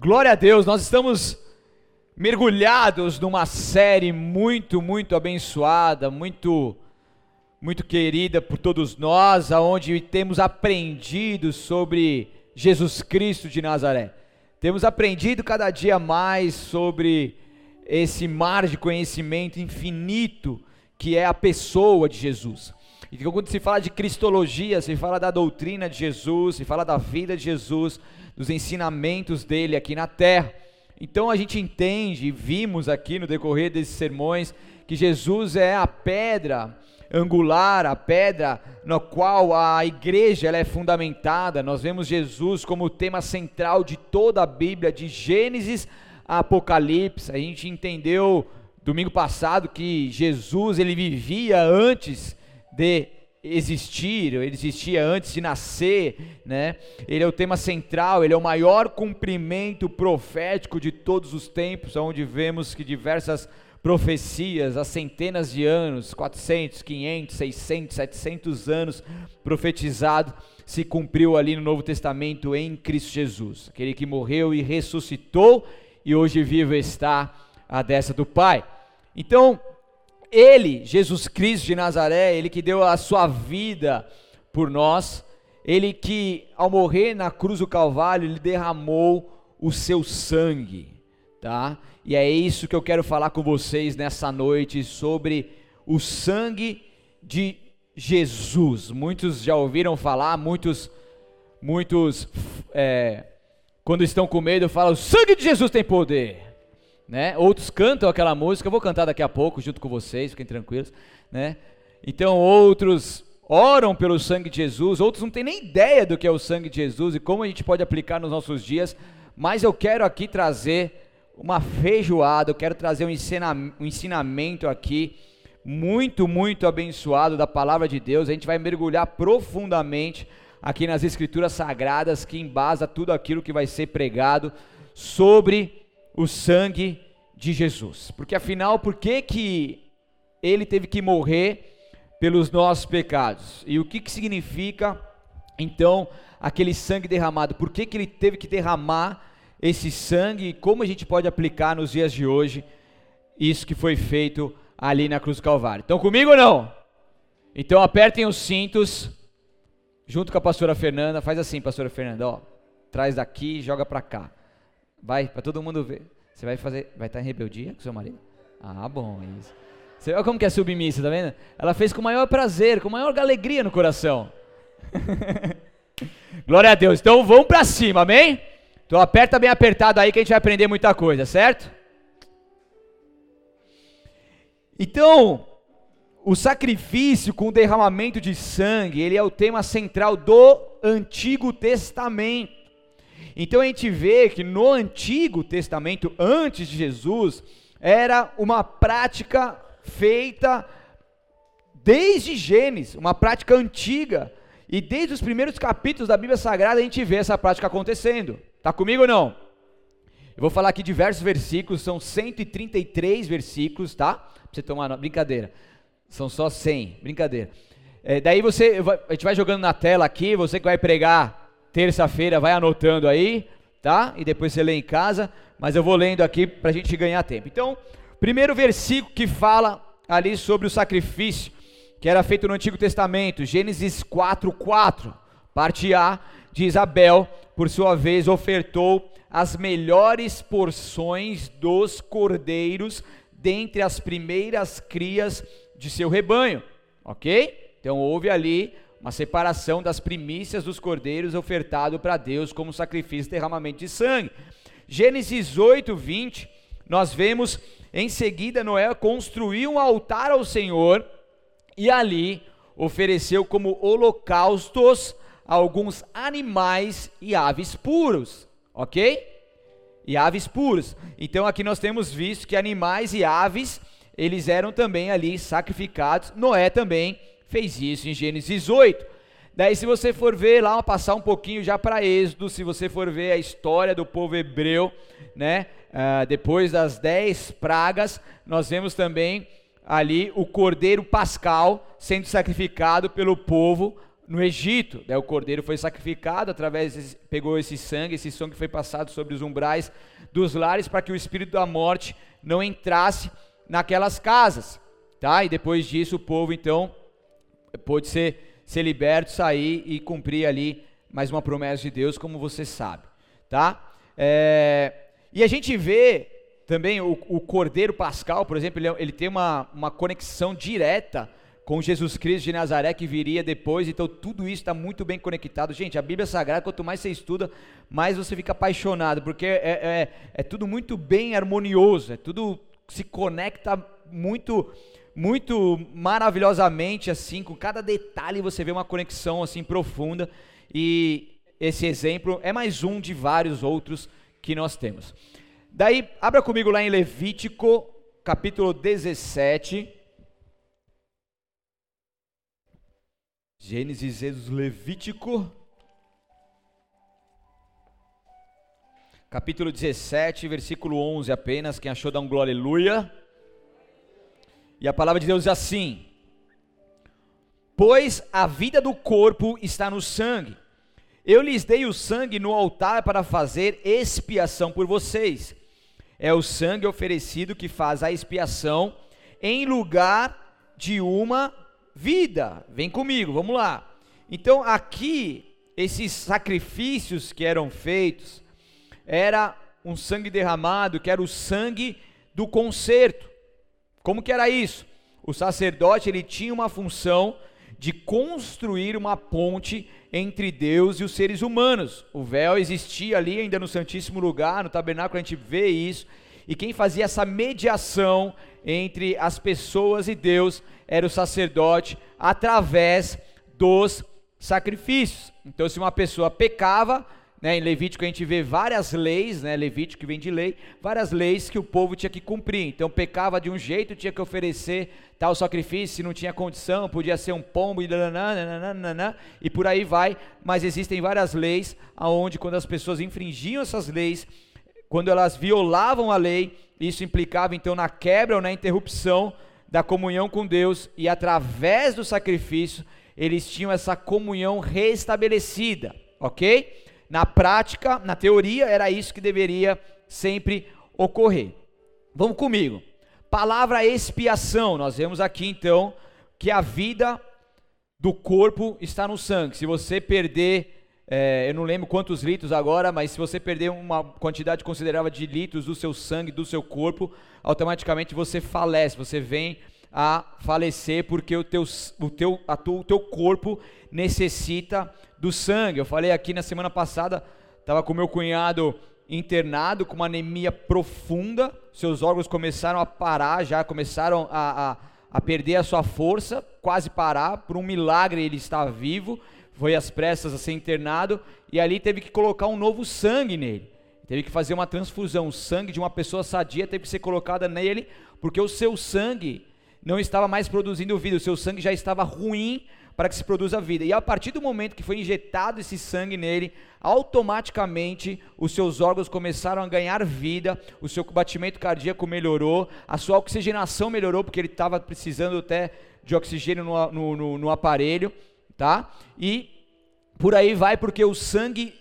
Glória a Deus, nós estamos mergulhados numa série muito, muito abençoada, muito muito querida por todos nós, aonde temos aprendido sobre Jesus Cristo de Nazaré. Temos aprendido cada dia mais sobre esse mar de conhecimento infinito que é a pessoa de Jesus. E quando se fala de cristologia, se fala da doutrina de Jesus, se fala da vida de Jesus, dos ensinamentos dele aqui na terra. Então a gente entende e vimos aqui no decorrer desses sermões que Jesus é a pedra angular, a pedra na qual a igreja ela é fundamentada. Nós vemos Jesus como o tema central de toda a Bíblia, de Gênesis a Apocalipse. A gente entendeu domingo passado que Jesus ele vivia antes de existir, ele existia antes de nascer, né? Ele é o tema central, ele é o maior cumprimento profético de todos os tempos, onde vemos que diversas profecias há centenas de anos, 400, 500, 600, 700 anos profetizado, se cumpriu ali no Novo Testamento em Cristo Jesus, aquele que morreu e ressuscitou e hoje vivo está à destra do Pai. Então, ele, Jesus Cristo de Nazaré, ele que deu a sua vida por nós, ele que ao morrer na cruz do Calvário, ele derramou o seu sangue, tá? E é isso que eu quero falar com vocês nessa noite sobre o sangue de Jesus. Muitos já ouviram falar, muitos, muitos, é, quando estão com medo, falam: o sangue de Jesus tem poder né? Outros cantam aquela música, eu vou cantar daqui a pouco junto com vocês, fiquem tranquilos, né? Então outros oram pelo sangue de Jesus, outros não têm nem ideia do que é o sangue de Jesus e como a gente pode aplicar nos nossos dias, mas eu quero aqui trazer uma feijoada, eu quero trazer um, um ensinamento aqui muito, muito abençoado da palavra de Deus. A gente vai mergulhar profundamente aqui nas escrituras sagradas que embasa tudo aquilo que vai ser pregado sobre o sangue de Jesus. Porque afinal, por que que ele teve que morrer pelos nossos pecados? E o que que significa então aquele sangue derramado? Por que que ele teve que derramar esse sangue e como a gente pode aplicar nos dias de hoje isso que foi feito ali na cruz do Calvário? Estão comigo ou não? Então apertem os cintos junto com a pastora Fernanda, faz assim, pastora Fernanda, ó, traz daqui e joga para cá. Vai, para todo mundo ver. Você vai fazer, vai estar em rebeldia com seu marido? Ah, bom, isso. Você vê como que é submissa, tá vendo? Ela fez com o maior prazer, com a maior alegria no coração. Glória a Deus. Então vamos para cima, amém? Então aperta bem apertado aí que a gente vai aprender muita coisa, certo? Então, o sacrifício com o derramamento de sangue, ele é o tema central do Antigo Testamento. Então a gente vê que no Antigo Testamento, antes de Jesus, era uma prática feita desde Gênesis, uma prática antiga. E desde os primeiros capítulos da Bíblia Sagrada a gente vê essa prática acontecendo. Tá comigo ou não? Eu vou falar aqui diversos versículos, são 133 versículos, tá? Pra você tomar brincadeira. São só 100, brincadeira. É, daí você, a gente vai jogando na tela aqui, você que vai pregar terça-feira, vai anotando aí, tá? E depois você lê em casa, mas eu vou lendo aqui para a gente ganhar tempo. Então, primeiro versículo que fala ali sobre o sacrifício que era feito no Antigo Testamento, Gênesis 4:4, parte A, de Isabel, por sua vez, ofertou as melhores porções dos cordeiros dentre as primeiras crias de seu rebanho, ok? Então houve ali uma separação das primícias dos cordeiros ofertado para Deus como sacrifício de derramamento de sangue. Gênesis 8, 20, nós vemos em seguida Noé construir um altar ao Senhor e ali ofereceu como holocaustos alguns animais e aves puros, ok? E aves puros. Então aqui nós temos visto que animais e aves eles eram também ali sacrificados. Noé também fez isso em Gênesis 8. Daí, se você for ver lá, passar um pouquinho já para Êxodo, se você for ver a história do povo hebreu, né? Uh, depois das dez pragas, nós vemos também ali o cordeiro pascal sendo sacrificado pelo povo no Egito. Daí o cordeiro foi sacrificado, através pegou esse sangue, esse sangue foi passado sobre os umbrais dos lares para que o espírito da morte não entrasse naquelas casas, tá? E depois disso o povo então pôde ser, ser liberto, sair e cumprir ali mais uma promessa de Deus, como você sabe, tá? É, e a gente vê também o, o Cordeiro Pascal, por exemplo, ele, ele tem uma, uma conexão direta com Jesus Cristo de Nazaré que viria depois, então tudo isso está muito bem conectado. Gente, a Bíblia Sagrada, quanto mais você estuda, mais você fica apaixonado, porque é, é, é tudo muito bem harmonioso, é tudo se conecta muito muito maravilhosamente assim, com cada detalhe você vê uma conexão assim profunda e esse exemplo é mais um de vários outros que nós temos. Daí, abra comigo lá em Levítico, capítulo 17. Gênesis, Êxodo, Levítico. Capítulo 17, versículo 11 apenas. Quem achou, dá um glória, aleluia. E a palavra de Deus diz assim: Pois a vida do corpo está no sangue. Eu lhes dei o sangue no altar para fazer expiação por vocês. É o sangue oferecido que faz a expiação em lugar de uma vida. Vem comigo, vamos lá. Então, aqui, esses sacrifícios que eram feitos, era um sangue derramado, que era o sangue do concerto. Como que era isso? O sacerdote, ele tinha uma função de construir uma ponte entre Deus e os seres humanos. O véu existia ali ainda no Santíssimo Lugar, no tabernáculo a gente vê isso, e quem fazia essa mediação entre as pessoas e Deus era o sacerdote através dos sacrifícios. Então, se uma pessoa pecava, né, em Levítico a gente vê várias leis, né, Levítico vem de lei, várias leis que o povo tinha que cumprir. Então, pecava de um jeito, tinha que oferecer tal sacrifício, se não tinha condição, podia ser um pombo e nananana, e por aí vai. Mas existem várias leis aonde quando as pessoas infringiam essas leis, quando elas violavam a lei, isso implicava então na quebra ou na interrupção da comunhão com Deus e através do sacrifício eles tinham essa comunhão restabelecida, ok? Na prática, na teoria, era isso que deveria sempre ocorrer. Vamos comigo. Palavra expiação. Nós vemos aqui então que a vida do corpo está no sangue. Se você perder é, eu não lembro quantos litros agora, mas se você perder uma quantidade considerável de litros do seu sangue, do seu corpo, automaticamente você falece, você vem a falecer porque o teu, o teu, a tu, o teu corpo necessita do sangue. Eu falei aqui na semana passada, estava com meu cunhado internado com uma anemia profunda, seus órgãos começaram a parar, já começaram a, a, a perder a sua força, quase parar, por um milagre ele está vivo foi às pressas a ser internado e ali teve que colocar um novo sangue nele. Teve que fazer uma transfusão. O sangue de uma pessoa sadia teve que ser colocada nele, porque o seu sangue não estava mais produzindo vida, o seu sangue já estava ruim para que se produza vida. E a partir do momento que foi injetado esse sangue nele, automaticamente os seus órgãos começaram a ganhar vida, o seu batimento cardíaco melhorou, a sua oxigenação melhorou, porque ele estava precisando até de oxigênio no, no, no, no aparelho tá? E por aí vai, porque o sangue,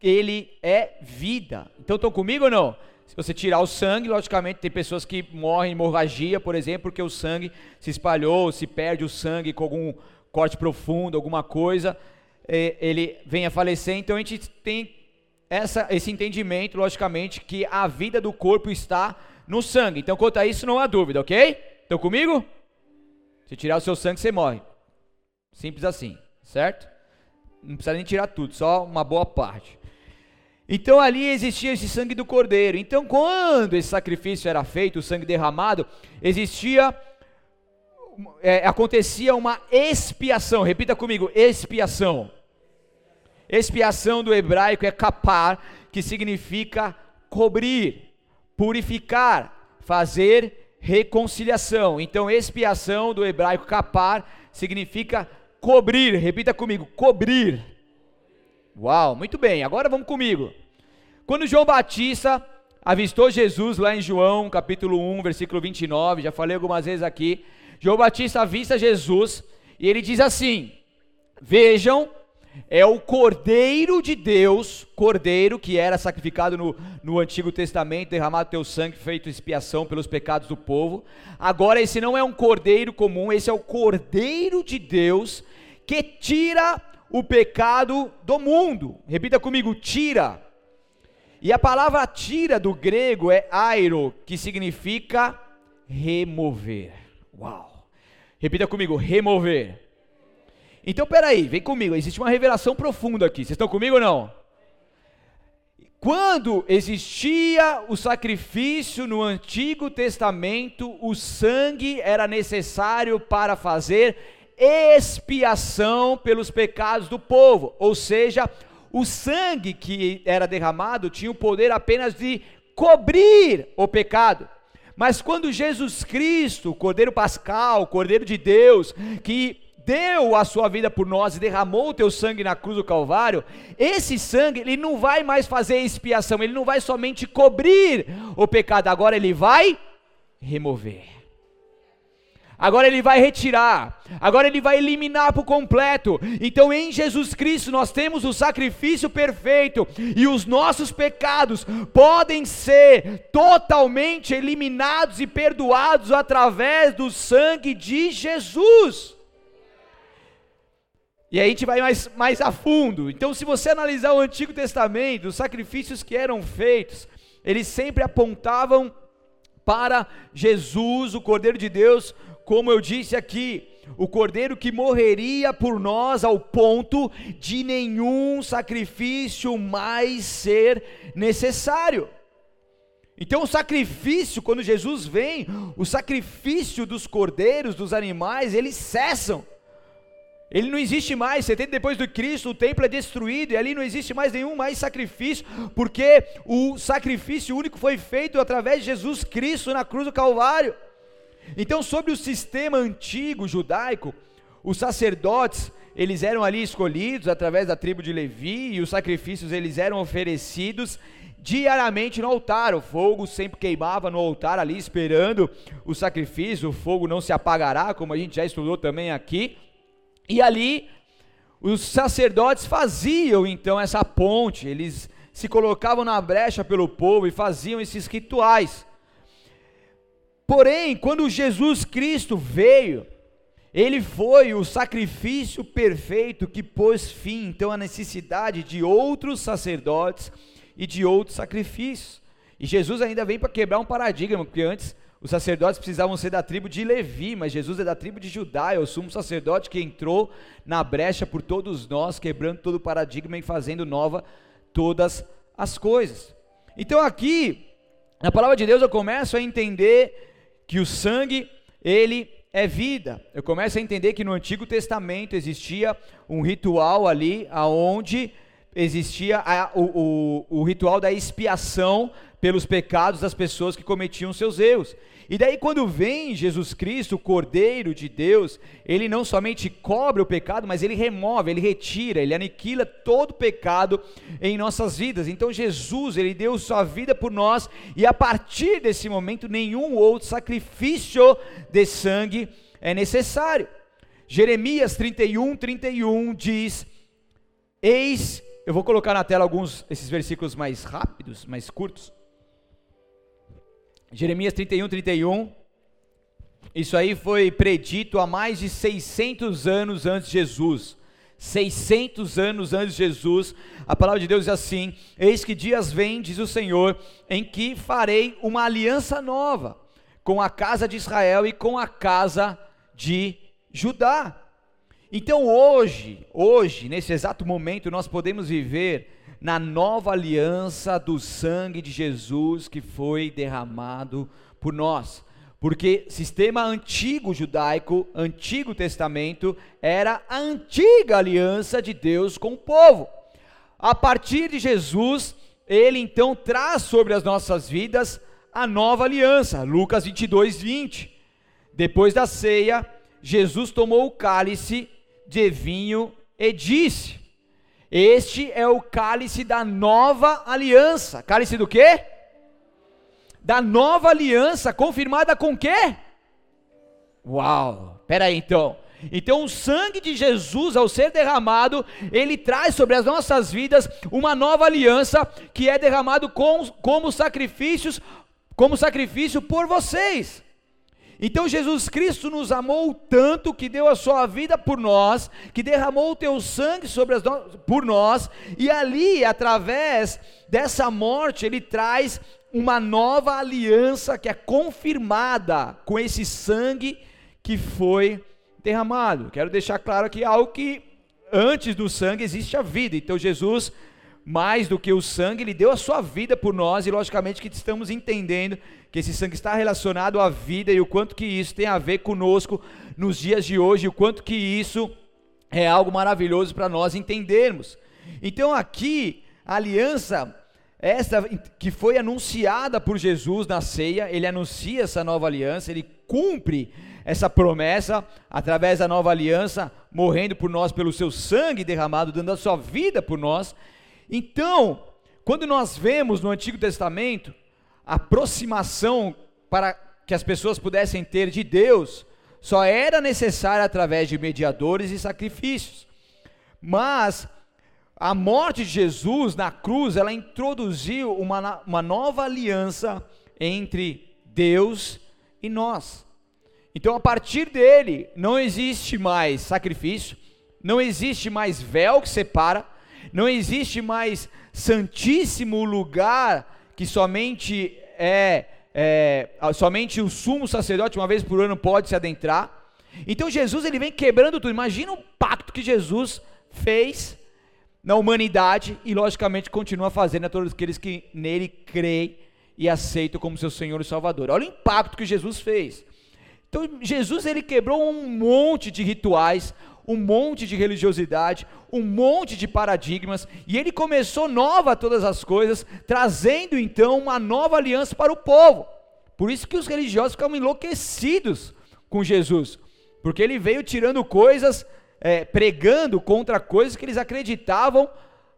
ele é vida. Então estão comigo ou não? Se você tirar o sangue, logicamente tem pessoas que morrem em hemorragia, por exemplo, porque o sangue se espalhou, se perde o sangue com algum corte profundo, alguma coisa, é, ele vem a falecer. Então a gente tem essa, esse entendimento, logicamente, que a vida do corpo está no sangue. Então quanto a isso não há dúvida, ok? Estão comigo? Se tirar o seu sangue, você morre. Simples assim, certo? Não precisa nem tirar tudo, só uma boa parte. Então ali existia esse sangue do cordeiro. Então quando esse sacrifício era feito, o sangue derramado, existia é, acontecia uma expiação. Repita comigo, expiação. Expiação do hebraico é capar, que significa cobrir, purificar, fazer reconciliação. Então expiação do hebraico capar significa Cobrir, repita comigo, cobrir. Uau, muito bem, agora vamos comigo. Quando João Batista avistou Jesus lá em João, capítulo 1, versículo 29, já falei algumas vezes aqui. João Batista avista Jesus e ele diz assim: Vejam, é o Cordeiro de Deus, Cordeiro que era sacrificado no, no Antigo Testamento, derramado teu sangue, feito expiação pelos pecados do povo. Agora, esse não é um Cordeiro comum, esse é o Cordeiro de Deus que tira o pecado do mundo. Repita comigo: tira. E a palavra tira do grego é airo, que significa remover. Uau! Repita comigo: remover. Então, peraí, vem comigo. Existe uma revelação profunda aqui. Vocês estão comigo ou não? Quando existia o sacrifício no Antigo Testamento, o sangue era necessário para fazer expiação pelos pecados do povo. Ou seja, o sangue que era derramado tinha o poder apenas de cobrir o pecado. Mas quando Jesus Cristo, o Cordeiro Pascal, o Cordeiro de Deus, que deu a sua vida por nós e derramou o teu sangue na cruz do Calvário, esse sangue, ele não vai mais fazer expiação, ele não vai somente cobrir o pecado, agora ele vai remover. Agora ele vai retirar, agora ele vai eliminar por completo. Então em Jesus Cristo nós temos o sacrifício perfeito e os nossos pecados podem ser totalmente eliminados e perdoados através do sangue de Jesus. E aí a gente vai mais, mais a fundo. Então, se você analisar o Antigo Testamento, os sacrifícios que eram feitos, eles sempre apontavam para Jesus, o Cordeiro de Deus, como eu disse aqui, o Cordeiro que morreria por nós ao ponto de nenhum sacrifício mais ser necessário. Então, o sacrifício, quando Jesus vem, o sacrifício dos cordeiros, dos animais, eles cessam. Ele não existe mais, 70 depois do Cristo, o templo é destruído e ali não existe mais nenhum mais sacrifício, porque o sacrifício único foi feito através de Jesus Cristo na cruz do Calvário. Então, sobre o sistema antigo judaico, os sacerdotes, eles eram ali escolhidos através da tribo de Levi e os sacrifícios eles eram oferecidos diariamente no altar. O fogo sempre queimava no altar ali esperando o sacrifício, o fogo não se apagará, como a gente já estudou também aqui. E ali os sacerdotes faziam então essa ponte, eles se colocavam na brecha pelo povo e faziam esses rituais. Porém, quando Jesus Cristo veio, ele foi o sacrifício perfeito que pôs fim então à necessidade de outros sacerdotes e de outros sacrifícios. E Jesus ainda vem para quebrar um paradigma, porque antes os sacerdotes precisavam ser da tribo de Levi, mas Jesus é da tribo de Judá, é o sumo sacerdote que entrou na brecha por todos nós, quebrando todo o paradigma e fazendo nova todas as coisas. Então aqui, na palavra de Deus eu começo a entender que o sangue, ele é vida. Eu começo a entender que no Antigo Testamento existia um ritual ali, aonde existia a, o, o, o ritual da expiação pelos pecados das pessoas que cometiam seus erros. E daí, quando vem Jesus Cristo, o Cordeiro de Deus, ele não somente cobre o pecado, mas ele remove, ele retira, ele aniquila todo pecado em nossas vidas. Então, Jesus, ele deu sua vida por nós, e a partir desse momento, nenhum outro sacrifício de sangue é necessário. Jeremias 31, 31 diz: Eis, eu vou colocar na tela alguns desses versículos mais rápidos, mais curtos. Jeremias 31, 31. Isso aí foi predito há mais de 600 anos antes de Jesus. 600 anos antes de Jesus, a palavra de Deus diz assim: Eis que dias vêm, diz o Senhor, em que farei uma aliança nova com a casa de Israel e com a casa de Judá. Então hoje, hoje, nesse exato momento, nós podemos viver na nova aliança do sangue de Jesus que foi derramado por nós. Porque sistema antigo judaico, antigo testamento, era a antiga aliança de Deus com o povo. A partir de Jesus, ele então traz sobre as nossas vidas a nova aliança. Lucas 22, 20. Depois da ceia, Jesus tomou o cálice de vinho e disse: este é o cálice da nova aliança. Cálice do quê? Da nova aliança, confirmada com quê? Uau! Pera aí então. Então, o sangue de Jesus, ao ser derramado, ele traz sobre as nossas vidas uma nova aliança que é derramado com, como sacrifícios, como sacrifício por vocês. Então Jesus Cristo nos amou tanto que deu a sua vida por nós, que derramou o teu sangue sobre as no... por nós, e ali, através dessa morte, ele traz uma nova aliança que é confirmada com esse sangue que foi derramado. Quero deixar claro aqui algo que antes do sangue existe a vida. Então Jesus, mais do que o sangue, ele deu a sua vida por nós e logicamente que estamos entendendo que esse sangue está relacionado à vida e o quanto que isso tem a ver conosco nos dias de hoje, o quanto que isso é algo maravilhoso para nós entendermos. Então aqui a aliança essa que foi anunciada por Jesus na ceia, ele anuncia essa nova aliança, ele cumpre essa promessa através da nova aliança, morrendo por nós pelo seu sangue derramado, dando a sua vida por nós. Então, quando nós vemos no Antigo Testamento a aproximação para que as pessoas pudessem ter de Deus, só era necessária através de mediadores e sacrifícios. Mas a morte de Jesus na cruz, ela introduziu uma, uma nova aliança entre Deus e nós. Então, a partir dele, não existe mais sacrifício, não existe mais véu que separa, não existe mais santíssimo lugar que somente é, é somente o sumo sacerdote uma vez por ano pode se adentrar. Então Jesus ele vem quebrando tudo. Imagina o pacto que Jesus fez na humanidade e logicamente continua fazendo a todos aqueles que nele creem e aceitam como seu Senhor e Salvador. Olha o impacto que Jesus fez. Então Jesus ele quebrou um monte de rituais, um monte de religiosidade, um monte de paradigmas, e ele começou nova todas as coisas, trazendo então uma nova aliança para o povo. Por isso que os religiosos ficam enlouquecidos com Jesus, porque ele veio tirando coisas, é, pregando contra coisas que eles acreditavam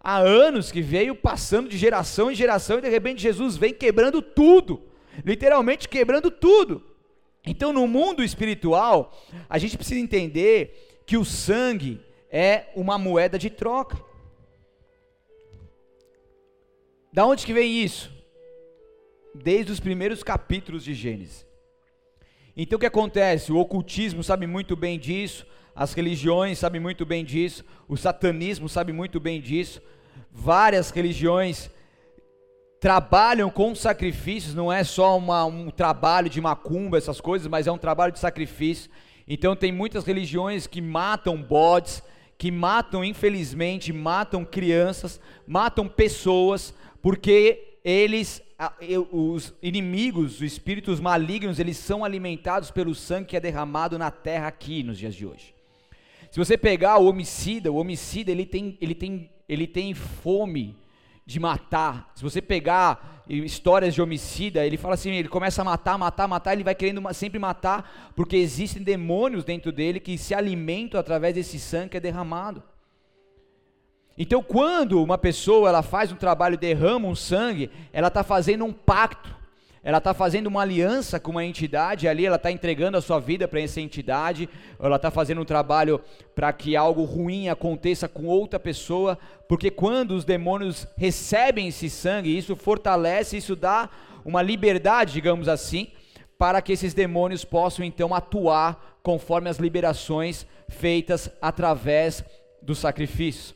há anos, que veio passando de geração em geração, e de repente Jesus vem quebrando tudo, literalmente quebrando tudo. Então, no mundo espiritual, a gente precisa entender que o sangue é uma moeda de troca. Da onde que vem isso? Desde os primeiros capítulos de Gênesis. Então o que acontece? O ocultismo sabe muito bem disso, as religiões sabem muito bem disso, o satanismo sabe muito bem disso, várias religiões trabalham com sacrifícios, não é só uma, um trabalho de macumba, essas coisas, mas é um trabalho de sacrifício. Então tem muitas religiões que matam bodes, que matam, infelizmente, matam crianças, matam pessoas, porque eles, os inimigos, os espíritos malignos, eles são alimentados pelo sangue que é derramado na terra aqui nos dias de hoje. Se você pegar o homicida, o homicida ele tem, ele tem, ele tem fome de matar. Se você pegar histórias de homicida, ele fala assim, ele começa a matar, matar, matar, ele vai querendo sempre matar, porque existem demônios dentro dele que se alimentam através desse sangue que é derramado. Então, quando uma pessoa ela faz um trabalho, derrama um sangue, ela está fazendo um pacto ela está fazendo uma aliança com uma entidade ali, ela está entregando a sua vida para essa entidade, ela está fazendo um trabalho para que algo ruim aconteça com outra pessoa, porque quando os demônios recebem esse sangue, isso fortalece, isso dá uma liberdade, digamos assim, para que esses demônios possam então atuar conforme as liberações feitas através do sacrifício.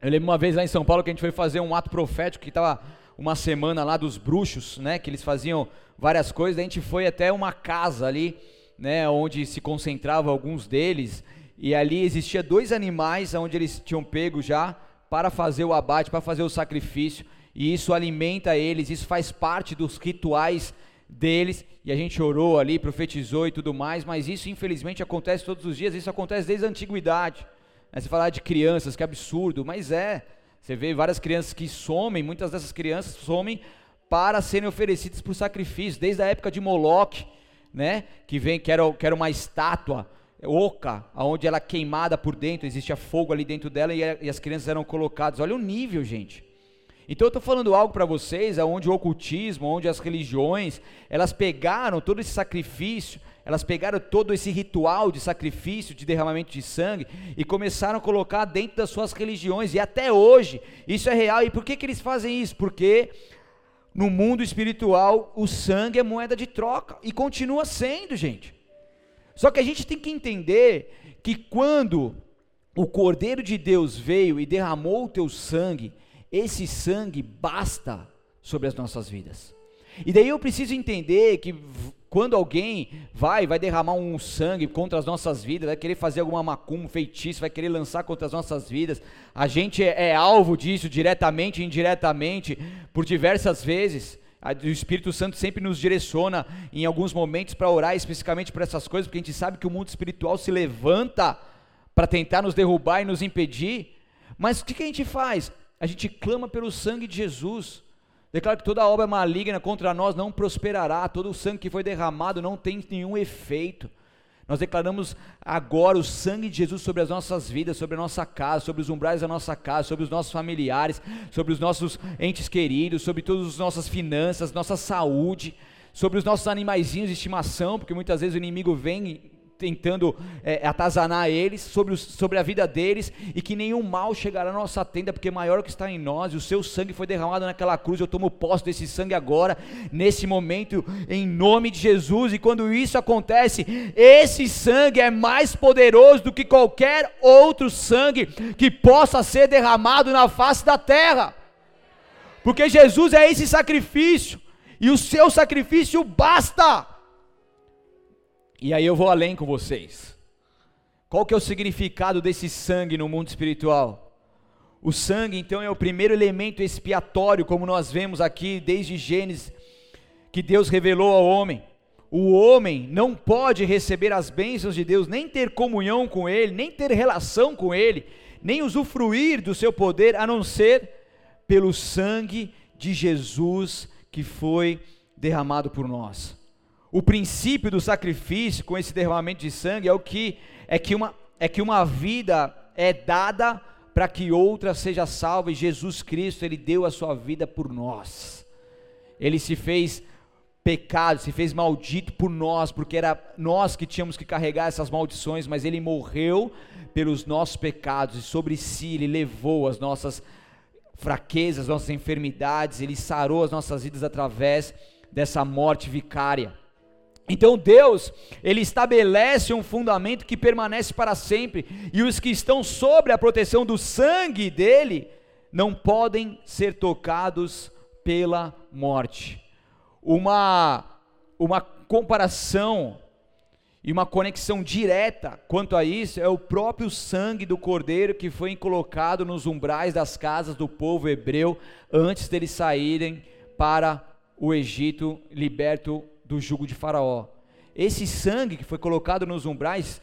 Eu lembro uma vez lá em São Paulo que a gente foi fazer um ato profético que estava uma semana lá dos bruxos, né, que eles faziam várias coisas, a gente foi até uma casa ali, né, onde se concentrava alguns deles, e ali existia dois animais onde eles tinham pego já para fazer o abate, para fazer o sacrifício, e isso alimenta eles, isso faz parte dos rituais deles, e a gente orou ali, profetizou e tudo mais, mas isso infelizmente acontece todos os dias, isso acontece desde a antiguidade. Né? Você falar de crianças, que absurdo, mas é. Você vê várias crianças que somem, muitas dessas crianças somem para serem oferecidas por sacrifício, desde a época de Moloque, né? Que vem, que era, que era uma estátua oca, onde ela é queimada por dentro, existia fogo ali dentro dela e, e as crianças eram colocadas. Olha o nível, gente. Então eu estou falando algo para vocês, onde o ocultismo, onde as religiões, elas pegaram todo esse sacrifício Elas pegaram todo esse ritual de sacrifício, de derramamento de sangue e começaram a colocar dentro das suas religiões. E até hoje isso é real. E por que, que eles fazem isso? Porque no mundo espiritual o sangue é moeda de troca e continua sendo, gente. Só que a gente tem que entender que quando o Cordeiro de Deus veio e derramou o teu sangue, esse sangue basta sobre as nossas vidas. E daí eu preciso entender que quando alguém vai, vai derramar um sangue contra as nossas vidas, vai querer fazer alguma macumba, um feitiço, vai querer lançar contra as nossas vidas, a gente é, é alvo disso diretamente e indiretamente por diversas vezes. O Espírito Santo sempre nos direciona em alguns momentos para orar especificamente por essas coisas, porque a gente sabe que o mundo espiritual se levanta para tentar nos derrubar e nos impedir. Mas o que, que a gente faz? A gente clama pelo sangue de Jesus. Declaro que toda obra maligna contra nós não prosperará, todo o sangue que foi derramado não tem nenhum efeito. Nós declaramos agora o sangue de Jesus sobre as nossas vidas, sobre a nossa casa, sobre os umbrais da nossa casa, sobre os nossos familiares, sobre os nossos entes queridos, sobre todas as nossas finanças, nossa saúde, sobre os nossos animaizinhos de estimação, porque muitas vezes o inimigo vem tentando é, atazanar eles, sobre, os, sobre a vida deles, e que nenhum mal chegará à nossa tenda, porque maior é que está em nós, e o seu sangue foi derramado naquela cruz, eu tomo posse desse sangue agora, nesse momento, em nome de Jesus, e quando isso acontece, esse sangue é mais poderoso do que qualquer outro sangue que possa ser derramado na face da terra, porque Jesus é esse sacrifício, e o seu sacrifício basta. E aí eu vou além com vocês. Qual que é o significado desse sangue no mundo espiritual? O sangue, então, é o primeiro elemento expiatório, como nós vemos aqui desde Gênesis, que Deus revelou ao homem. O homem não pode receber as bênçãos de Deus, nem ter comunhão com Ele, nem ter relação com Ele, nem usufruir do seu poder, a não ser pelo sangue de Jesus que foi derramado por nós. O princípio do sacrifício com esse derramamento de sangue é o que é que uma é que uma vida é dada para que outra seja salva e Jesus Cristo ele deu a sua vida por nós. Ele se fez pecado, se fez maldito por nós, porque era nós que tínhamos que carregar essas maldições, mas ele morreu pelos nossos pecados e sobre si ele levou as nossas fraquezas, nossas enfermidades, ele sarou as nossas vidas através dessa morte vicária. Então Deus, ele estabelece um fundamento que permanece para sempre, e os que estão sobre a proteção do sangue dele não podem ser tocados pela morte. Uma uma comparação e uma conexão direta quanto a isso é o próprio sangue do cordeiro que foi colocado nos umbrais das casas do povo hebreu antes deles saírem para o Egito, liberto do jugo de Faraó. Esse sangue que foi colocado nos umbrais,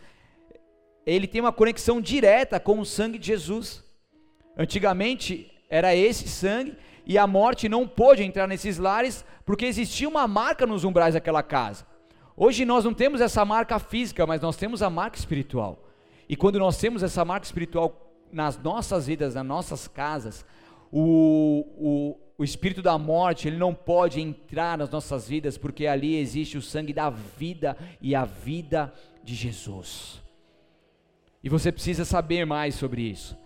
ele tem uma conexão direta com o sangue de Jesus. Antigamente era esse sangue e a morte não pôde entrar nesses lares porque existia uma marca nos umbrais daquela casa. Hoje nós não temos essa marca física, mas nós temos a marca espiritual. E quando nós temos essa marca espiritual nas nossas vidas, nas nossas casas, o, o, o espírito da morte, ele não pode entrar nas nossas vidas, porque ali existe o sangue da vida e a vida de Jesus. E você precisa saber mais sobre isso.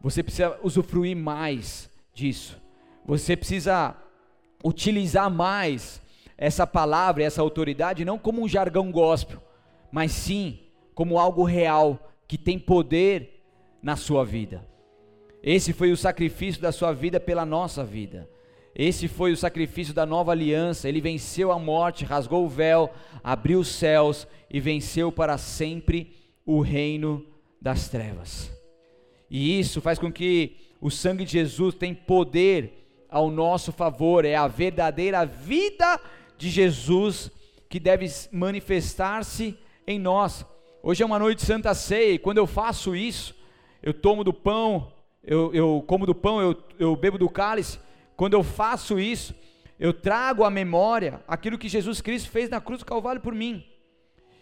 Você precisa usufruir mais disso. Você precisa utilizar mais essa palavra, essa autoridade, não como um jargão gospel, mas sim como algo real que tem poder na sua vida. Esse foi o sacrifício da sua vida pela nossa vida. Esse foi o sacrifício da nova aliança. Ele venceu a morte, rasgou o véu, abriu os céus e venceu para sempre o reino das trevas. E isso faz com que o sangue de Jesus tenha poder ao nosso favor, é a verdadeira vida de Jesus que deve manifestar-se em nós. Hoje é uma noite de Santa Ceia, e quando eu faço isso, eu tomo do pão, eu, eu como do pão, eu, eu bebo do cálice, quando eu faço isso, eu trago à memória aquilo que Jesus Cristo fez na cruz do Calvário por mim.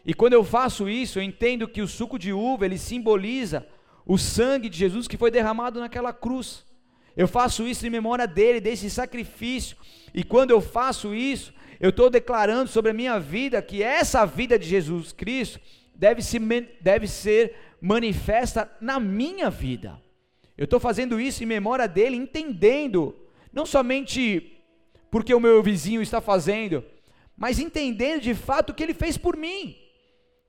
E quando eu faço isso, eu entendo que o suco de uva, ele simboliza o sangue de Jesus que foi derramado naquela cruz. Eu faço isso em memória dele, desse sacrifício. E quando eu faço isso, eu estou declarando sobre a minha vida que essa vida de Jesus Cristo deve, se, deve ser manifesta na minha vida. Eu estou fazendo isso em memória dele, entendendo, não somente porque o meu vizinho está fazendo, mas entendendo de fato o que ele fez por mim.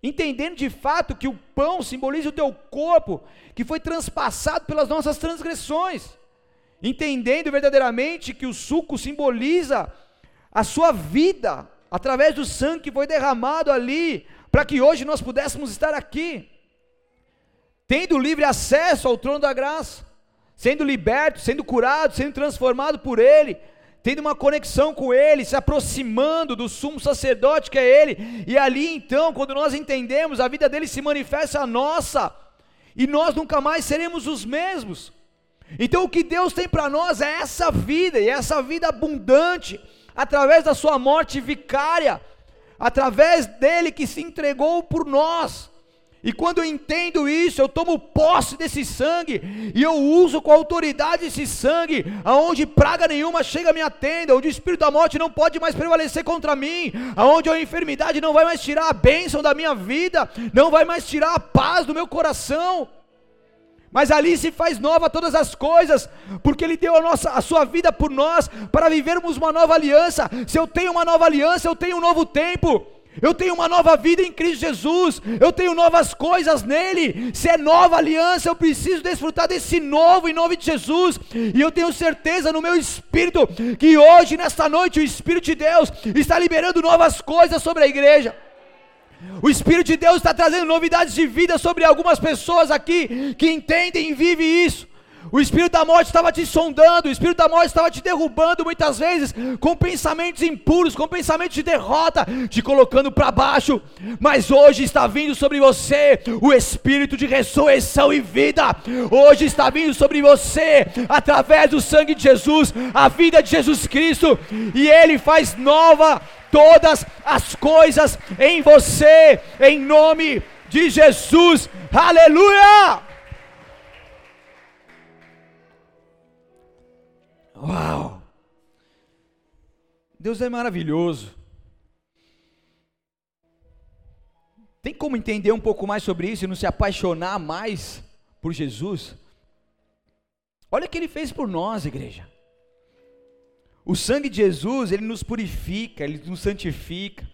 Entendendo de fato que o pão simboliza o teu corpo, que foi transpassado pelas nossas transgressões. Entendendo verdadeiramente que o suco simboliza a sua vida, através do sangue que foi derramado ali, para que hoje nós pudéssemos estar aqui, tendo livre acesso ao trono da graça, sendo liberto, sendo curado, sendo transformado por Ele, tendo uma conexão com Ele, se aproximando do sumo sacerdote que é Ele, e ali então, quando nós entendemos, a vida dele se manifesta a nossa, e nós nunca mais seremos os mesmos. Então o que Deus tem para nós é essa vida, e essa vida abundante, através da sua morte vicária, através dele que se entregou por nós. E quando eu entendo isso, eu tomo posse desse sangue e eu uso com autoridade esse sangue, aonde praga nenhuma chega à minha tenda, onde o espírito da morte não pode mais prevalecer contra mim, aonde a enfermidade não vai mais tirar a bênção da minha vida, não vai mais tirar a paz do meu coração. Mas ali se faz nova todas as coisas, porque Ele deu a, nossa, a sua vida por nós, para vivermos uma nova aliança. Se eu tenho uma nova aliança, eu tenho um novo tempo. Eu tenho uma nova vida em Cristo Jesus, eu tenho novas coisas nele. Se é nova aliança, eu preciso desfrutar desse novo em nome de Jesus. E eu tenho certeza no meu espírito que hoje, nesta noite, o Espírito de Deus está liberando novas coisas sobre a igreja. O Espírito de Deus está trazendo novidades de vida sobre algumas pessoas aqui que entendem e vivem isso. O espírito da morte estava te sondando, o espírito da morte estava te derrubando muitas vezes com pensamentos impuros, com pensamentos de derrota, te colocando para baixo. Mas hoje está vindo sobre você o espírito de ressurreição e vida. Hoje está vindo sobre você através do sangue de Jesus, a vida de Jesus Cristo, e ele faz nova todas as coisas em você, em nome de Jesus. Aleluia! Uau! Deus é maravilhoso. Tem como entender um pouco mais sobre isso e não se apaixonar mais por Jesus? Olha o que ele fez por nós, igreja. O sangue de Jesus, ele nos purifica, ele nos santifica,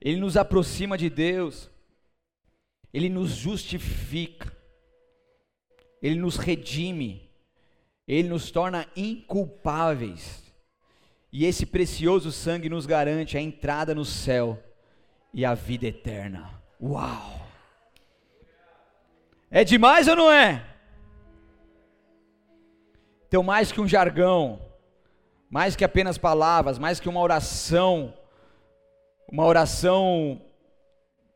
ele nos aproxima de Deus, ele nos justifica, ele nos redime, ele nos torna inculpáveis. E esse precioso sangue nos garante a entrada no céu e a vida eterna. Uau! É demais ou não é? Então, mais que um jargão, mais que apenas palavras, mais que uma oração, uma oração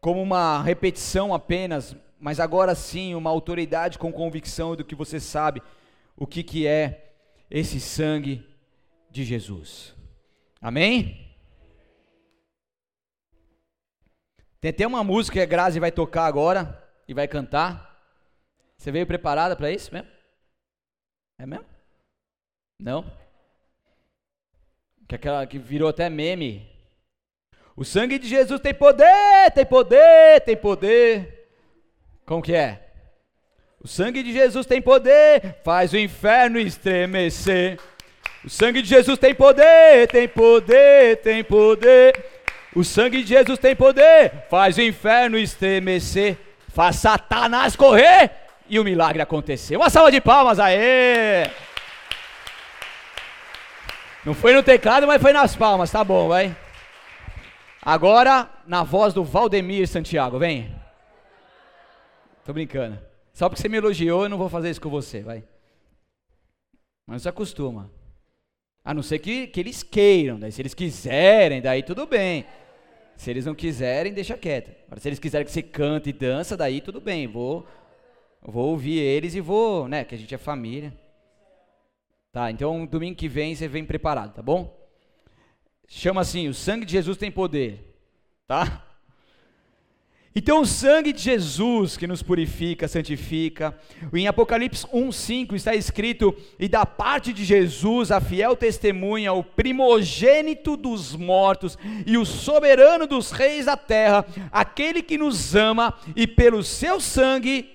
como uma repetição apenas, mas agora sim uma autoridade com convicção do que você sabe o que, que é esse sangue de Jesus. Amém? Tem até uma música que a Grazi vai tocar agora e vai cantar. Você veio preparada para isso mesmo? É mesmo? Não? que aquela que virou até meme. O sangue de Jesus tem poder, tem poder, tem poder. Como que é? O sangue de Jesus tem poder, faz o inferno estremecer. O sangue de Jesus tem poder, tem poder, tem poder. O sangue de Jesus tem poder, faz o inferno estremecer, faz Satanás correr e o milagre acontecer. Uma salva de palmas aí. Não foi no teclado, mas foi nas palmas, tá bom, vai. Agora, na voz do Valdemir Santiago, vem. Tô brincando. Só porque você me elogiou, eu não vou fazer isso com você, vai. Mas se acostuma. A não ser que, que eles queiram, daí se eles quiserem, daí tudo bem. Se eles não quiserem, deixa quieto. Agora, se eles quiserem que você cante e dança, daí tudo bem. Vou, vou ouvir eles e vou, né? Que a gente é família. Tá, então domingo que vem você vem preparado, tá bom? Chama assim, o sangue de Jesus tem poder, tá? Então, o sangue de Jesus que nos purifica, santifica. Em Apocalipse 1:5 está escrito: "E da parte de Jesus, a fiel testemunha, o primogênito dos mortos e o soberano dos reis da terra, aquele que nos ama e pelo seu sangue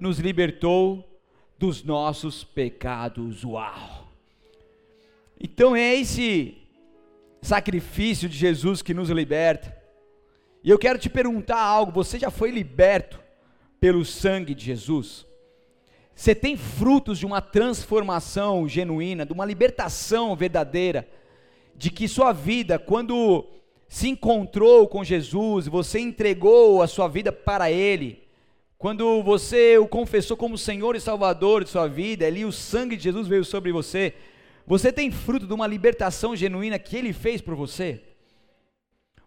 nos libertou dos nossos pecados." Uau! Então é esse sacrifício de Jesus que nos liberta. E eu quero te perguntar algo: você já foi liberto pelo sangue de Jesus? Você tem frutos de uma transformação genuína, de uma libertação verdadeira, de que sua vida, quando se encontrou com Jesus, você entregou a sua vida para Ele, quando você o confessou como Senhor e Salvador de sua vida, ali o sangue de Jesus veio sobre você, você tem fruto de uma libertação genuína que Ele fez por você?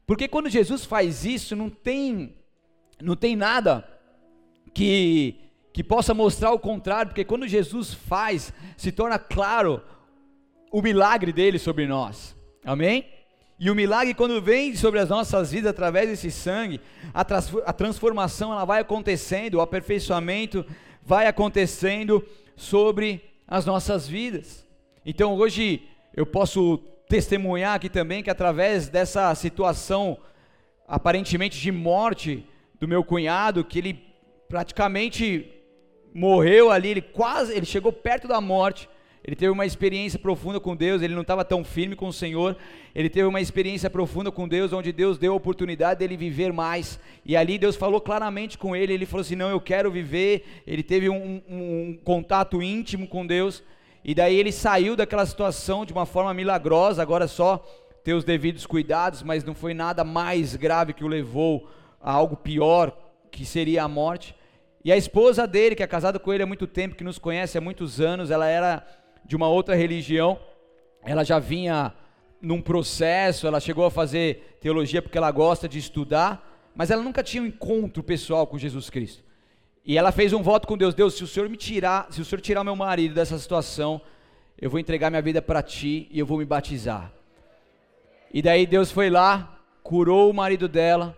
Porque quando Jesus faz isso, não tem, não tem nada que, que possa mostrar o contrário, porque quando Jesus faz, se torna claro o milagre dele sobre nós. Amém? E o milagre, quando vem sobre as nossas vidas através desse sangue, a, a transformação ela vai acontecendo, o aperfeiçoamento vai acontecendo sobre as nossas vidas. Então hoje eu posso testemunhar aqui também que através dessa situação aparentemente de morte do meu cunhado, que ele praticamente morreu ali, ele quase, ele chegou perto da morte. Ele teve uma experiência profunda com Deus, ele não estava tão firme com o Senhor. Ele teve uma experiência profunda com Deus, onde Deus deu a oportunidade dele viver mais. E ali Deus falou claramente com ele. Ele falou assim: Não, eu quero viver. Ele teve um, um, um contato íntimo com Deus. E daí ele saiu daquela situação de uma forma milagrosa, agora só ter os devidos cuidados, mas não foi nada mais grave que o levou a algo pior, que seria a morte. E a esposa dele, que é casada com ele há muito tempo, que nos conhece há muitos anos, ela era de uma outra religião, ela já vinha num processo, ela chegou a fazer teologia porque ela gosta de estudar, mas ela nunca tinha um encontro pessoal com Jesus Cristo. E ela fez um voto com Deus: Deus, se o Senhor me tirar, se o Senhor tirar meu marido dessa situação, eu vou entregar minha vida para ti e eu vou me batizar. E daí Deus foi lá, curou o marido dela,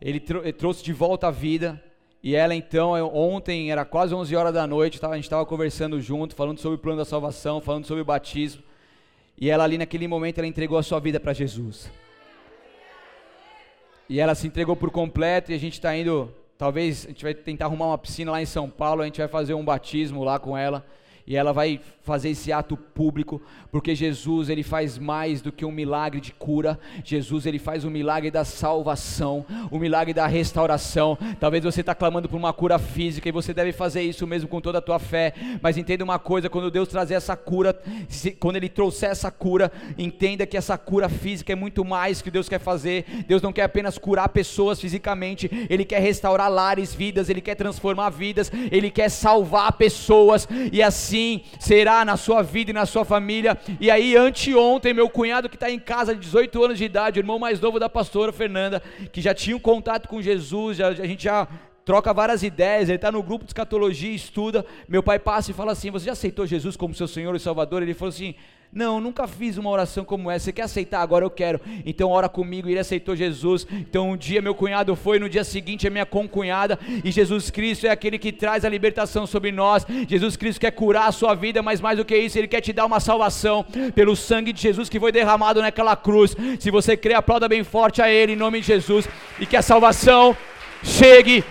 ele, ele trouxe de volta a vida. E ela então, ontem, era quase 11 horas da noite, a gente estava conversando junto, falando sobre o plano da salvação, falando sobre o batismo. E ela ali naquele momento, ela entregou a sua vida para Jesus. E ela se entregou por completo e a gente está indo Talvez a gente vai tentar arrumar uma piscina lá em São Paulo, a gente vai fazer um batismo lá com ela e ela vai fazer esse ato público, porque Jesus ele faz mais do que um milagre de cura. Jesus ele faz o milagre da salvação, o milagre da restauração. Talvez você está clamando por uma cura física e você deve fazer isso mesmo com toda a tua fé. Mas entenda uma coisa: quando Deus trazer essa cura, se, quando Ele trouxer essa cura, entenda que essa cura física é muito mais que Deus quer fazer. Deus não quer apenas curar pessoas fisicamente, Ele quer restaurar lares, vidas, Ele quer transformar vidas, Ele quer salvar pessoas e assim será na sua vida e na sua família. E aí, anteontem, meu cunhado que está em casa, de 18 anos de idade, o irmão mais novo da pastora Fernanda, que já tinha um contato com Jesus, já, a gente já troca várias ideias, ele está no grupo de escatologia, estuda. Meu pai passa e fala assim: Você já aceitou Jesus como seu Senhor e Salvador? Ele falou assim: não, nunca fiz uma oração como essa. Você quer aceitar? Agora eu quero. Então ora comigo. Ele aceitou Jesus. Então um dia meu cunhado foi, no dia seguinte a minha concunhada. E Jesus Cristo é aquele que traz a libertação sobre nós. Jesus Cristo quer curar a sua vida, mas mais do que isso, Ele quer te dar uma salvação pelo sangue de Jesus que foi derramado naquela cruz. Se você crê, aplauda bem forte a Ele em nome de Jesus. E que a salvação chegue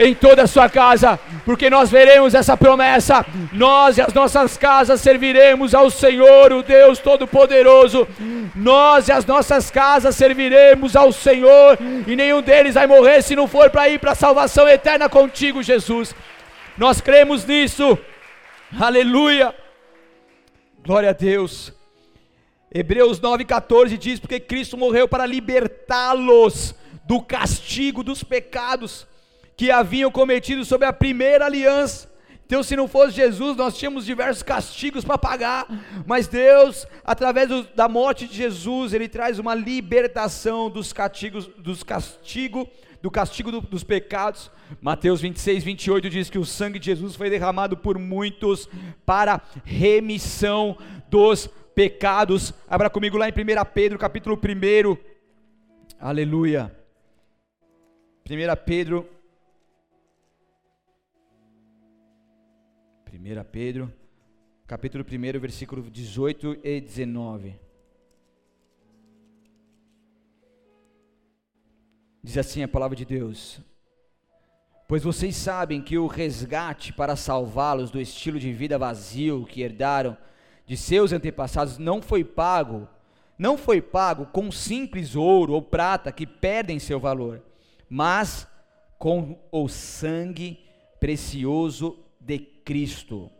em toda a sua casa, porque nós veremos essa promessa. Nós e as nossas casas serviremos ao Senhor, o Deus Todo-Poderoso. Nós e as nossas casas serviremos ao Senhor, e nenhum deles vai morrer se não for para ir para a salvação eterna contigo, Jesus. Nós cremos nisso. Aleluia. Glória a Deus. Hebreus 9,14 diz: Porque Cristo morreu para libertá-los do castigo dos pecados que haviam cometido sobre a primeira aliança. Então, se não fosse Jesus, nós tínhamos diversos castigos para pagar, mas Deus, através do, da morte de Jesus, Ele traz uma libertação dos castigos, dos castigo, do castigo do, dos pecados. Mateus 26, 28 diz que o sangue de Jesus foi derramado por muitos para remissão dos pecados. Abra comigo lá em 1 Pedro, capítulo 1. Aleluia. 1 Pedro. 1 Pedro, capítulo 1, versículo 18 e 19. Diz assim a palavra de Deus: Pois vocês sabem que o resgate para salvá-los do estilo de vida vazio que herdaram de seus antepassados não foi pago, não foi pago com simples ouro ou prata que perdem seu valor, mas com o sangue precioso de Cristo,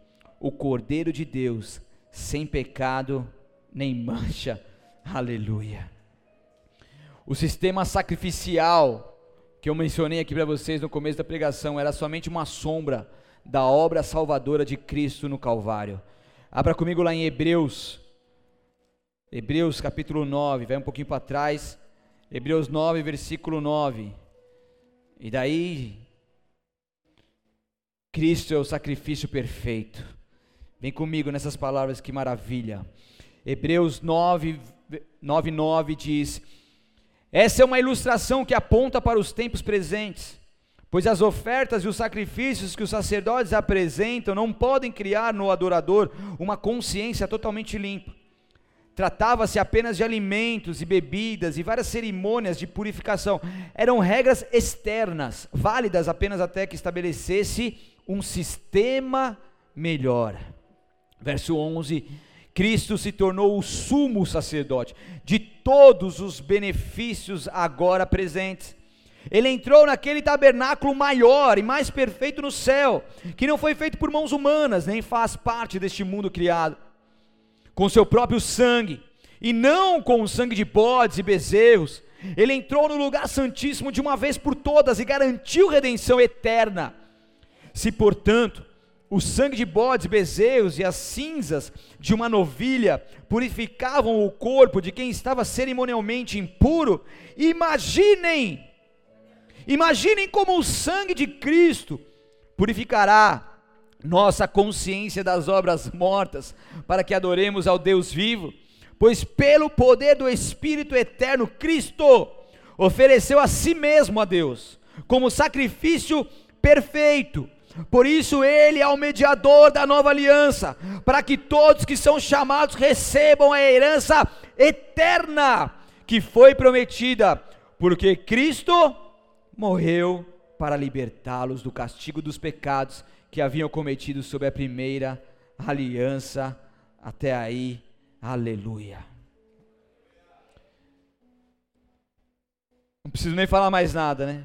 o Cordeiro de Deus, sem pecado nem mancha. Aleluia. O sistema sacrificial que eu mencionei aqui para vocês no começo da pregação era somente uma sombra da obra salvadora de Cristo no Calvário. Abra comigo lá em Hebreus, Hebreus capítulo 9, vai um pouquinho para trás. Hebreus 9, versículo 9. E daí, Cristo é o sacrifício perfeito. Vem comigo nessas palavras, que maravilha. Hebreus 9, 9, 9 diz: essa é uma ilustração que aponta para os tempos presentes, pois as ofertas e os sacrifícios que os sacerdotes apresentam não podem criar no adorador uma consciência totalmente limpa. Tratava-se apenas de alimentos e bebidas e várias cerimônias de purificação. Eram regras externas, válidas apenas até que estabelecesse um sistema melhor. Verso 11 Cristo se tornou o sumo sacerdote de todos os benefícios agora presentes. Ele entrou naquele tabernáculo maior e mais perfeito no céu, que não foi feito por mãos humanas, nem faz parte deste mundo criado. Com seu próprio sangue, e não com o sangue de bodes e bezerros, ele entrou no lugar santíssimo de uma vez por todas e garantiu redenção eterna. Se, portanto, o sangue de bodes, bezerros e as cinzas de uma novilha purificavam o corpo de quem estava cerimonialmente impuro. Imaginem, imaginem como o sangue de Cristo purificará nossa consciência das obras mortas, para que adoremos ao Deus vivo, pois pelo poder do Espírito eterno, Cristo ofereceu a si mesmo a Deus, como sacrifício perfeito por isso ele é o mediador da nova aliança, para que todos que são chamados recebam a herança eterna que foi prometida, porque Cristo morreu para libertá-los do castigo dos pecados que haviam cometido sob a primeira aliança. Até aí, aleluia. Não preciso nem falar mais nada, né?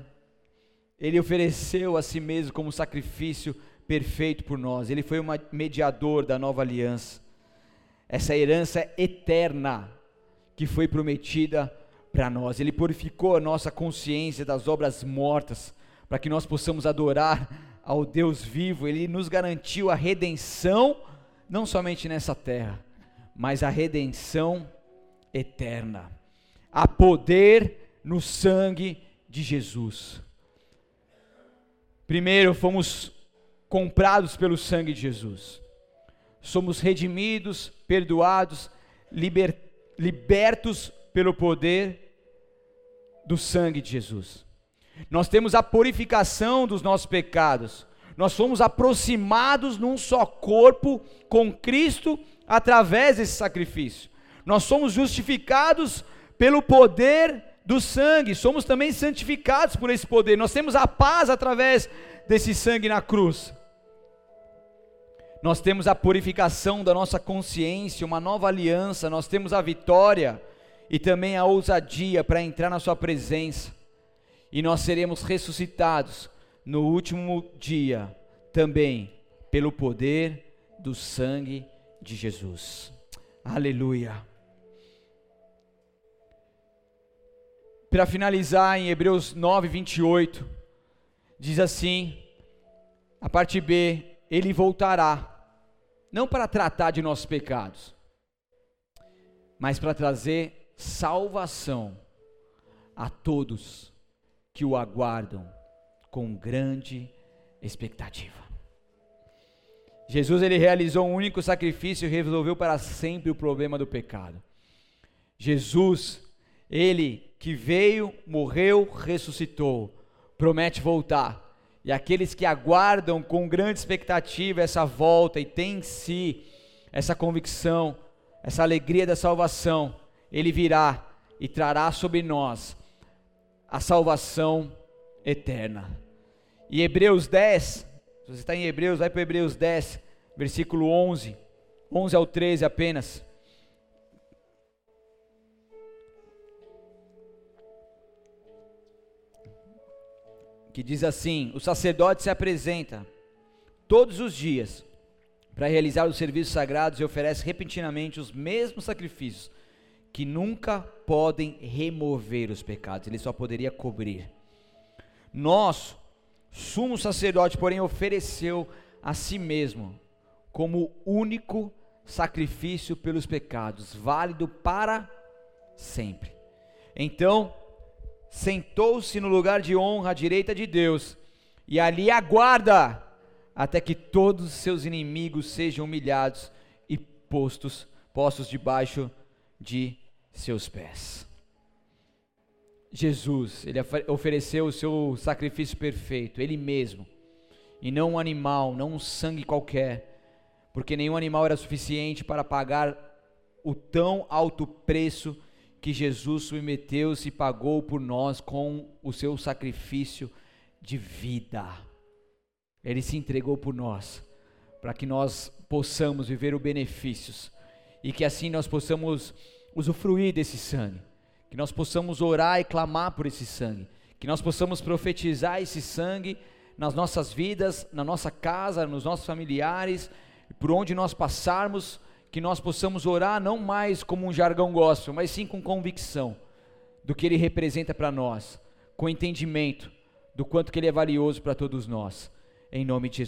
Ele ofereceu a si mesmo como sacrifício perfeito por nós. Ele foi um mediador da nova aliança. Essa herança eterna que foi prometida para nós. Ele purificou a nossa consciência das obras mortas, para que nós possamos adorar ao Deus vivo. Ele nos garantiu a redenção, não somente nessa terra, mas a redenção eterna. Há poder no sangue de Jesus. Primeiro, fomos comprados pelo sangue de Jesus. Somos redimidos, perdoados, liber, libertos pelo poder do sangue de Jesus. Nós temos a purificação dos nossos pecados. Nós fomos aproximados num só corpo com Cristo através desse sacrifício. Nós somos justificados pelo poder do sangue, somos também santificados por esse poder. Nós temos a paz através desse sangue na cruz. Nós temos a purificação da nossa consciência, uma nova aliança, nós temos a vitória e também a ousadia para entrar na Sua presença. E nós seremos ressuscitados no último dia, também pelo poder do sangue de Jesus. Aleluia. Para finalizar em Hebreus 9, 28, diz assim, a parte B, ele voltará, não para tratar de nossos pecados, mas para trazer salvação a todos que o aguardam com grande expectativa. Jesus ele realizou um único sacrifício e resolveu para sempre o problema do pecado. Jesus, ele que veio, morreu, ressuscitou, promete voltar. E aqueles que aguardam com grande expectativa essa volta e têm em si essa convicção, essa alegria da salvação, ele virá e trará sobre nós a salvação eterna. E Hebreus 10, se você está em Hebreus, vai para Hebreus 10, versículo 11, 11 ao 13 apenas. Que diz assim: O sacerdote se apresenta todos os dias para realizar os serviços sagrados e oferece repentinamente os mesmos sacrifícios que nunca podem remover os pecados, ele só poderia cobrir. Nosso sumo sacerdote, porém, ofereceu a si mesmo como único sacrifício pelos pecados, válido para sempre. Então, sentou-se no lugar de honra à direita de Deus, e ali aguarda até que todos os seus inimigos sejam humilhados e postos postos debaixo de seus pés. Jesus, ele ofereceu o seu sacrifício perfeito, ele mesmo, e não um animal, não um sangue qualquer, porque nenhum animal era suficiente para pagar o tão alto preço que Jesus submeteu-se e pagou por nós com o seu sacrifício de vida. Ele se entregou por nós, para que nós possamos viver os benefícios e que assim nós possamos usufruir desse sangue que nós possamos orar e clamar por esse sangue, que nós possamos profetizar esse sangue nas nossas vidas, na nossa casa, nos nossos familiares, por onde nós passarmos, que nós possamos orar não mais como um jargão gospel, mas sim com convicção do que ele representa para nós, com entendimento do quanto que ele é valioso para todos nós. Em nome de Jesus.